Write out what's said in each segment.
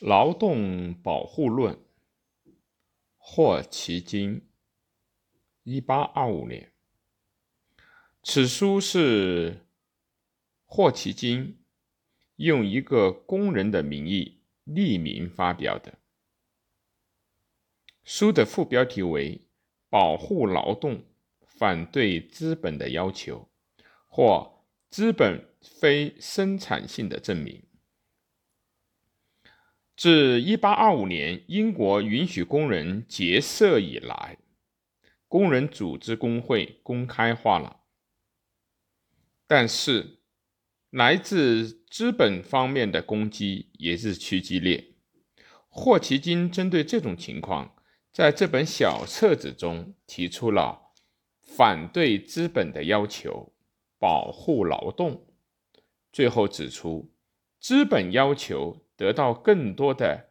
劳动保护论，霍奇金，一八二五年。此书是霍奇金用一个工人的名义匿名发表的。书的副标题为“保护劳动，反对资本的要求”或“资本非生产性的证明”。自1825年英国允许工人结社以来，工人组织工会公开化了。但是，来自资本方面的攻击也日趋激烈。霍奇金针对这种情况，在这本小册子中提出了反对资本的要求，保护劳动。最后指出，资本要求得到更多的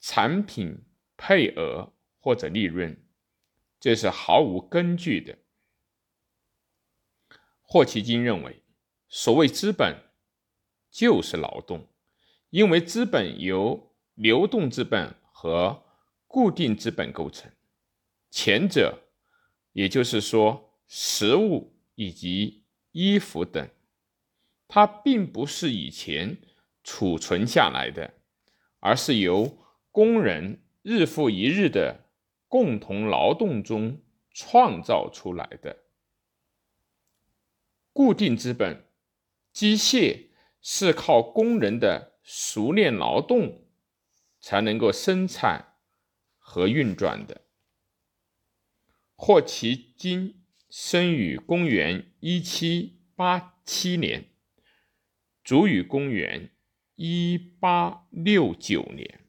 产品配额或者利润，这是毫无根据的。霍奇金认为，所谓资本就是劳动，因为资本由流动资本和固定资本构成。前者，也就是说，食物以及衣服等，它并不是以前储存下来的，而是由工人日复一日的共同劳动中创造出来的。固定资本，机械是靠工人的熟练劳动才能够生产和运转的。霍奇金生于公元一七八七年，卒于公元一八六九年。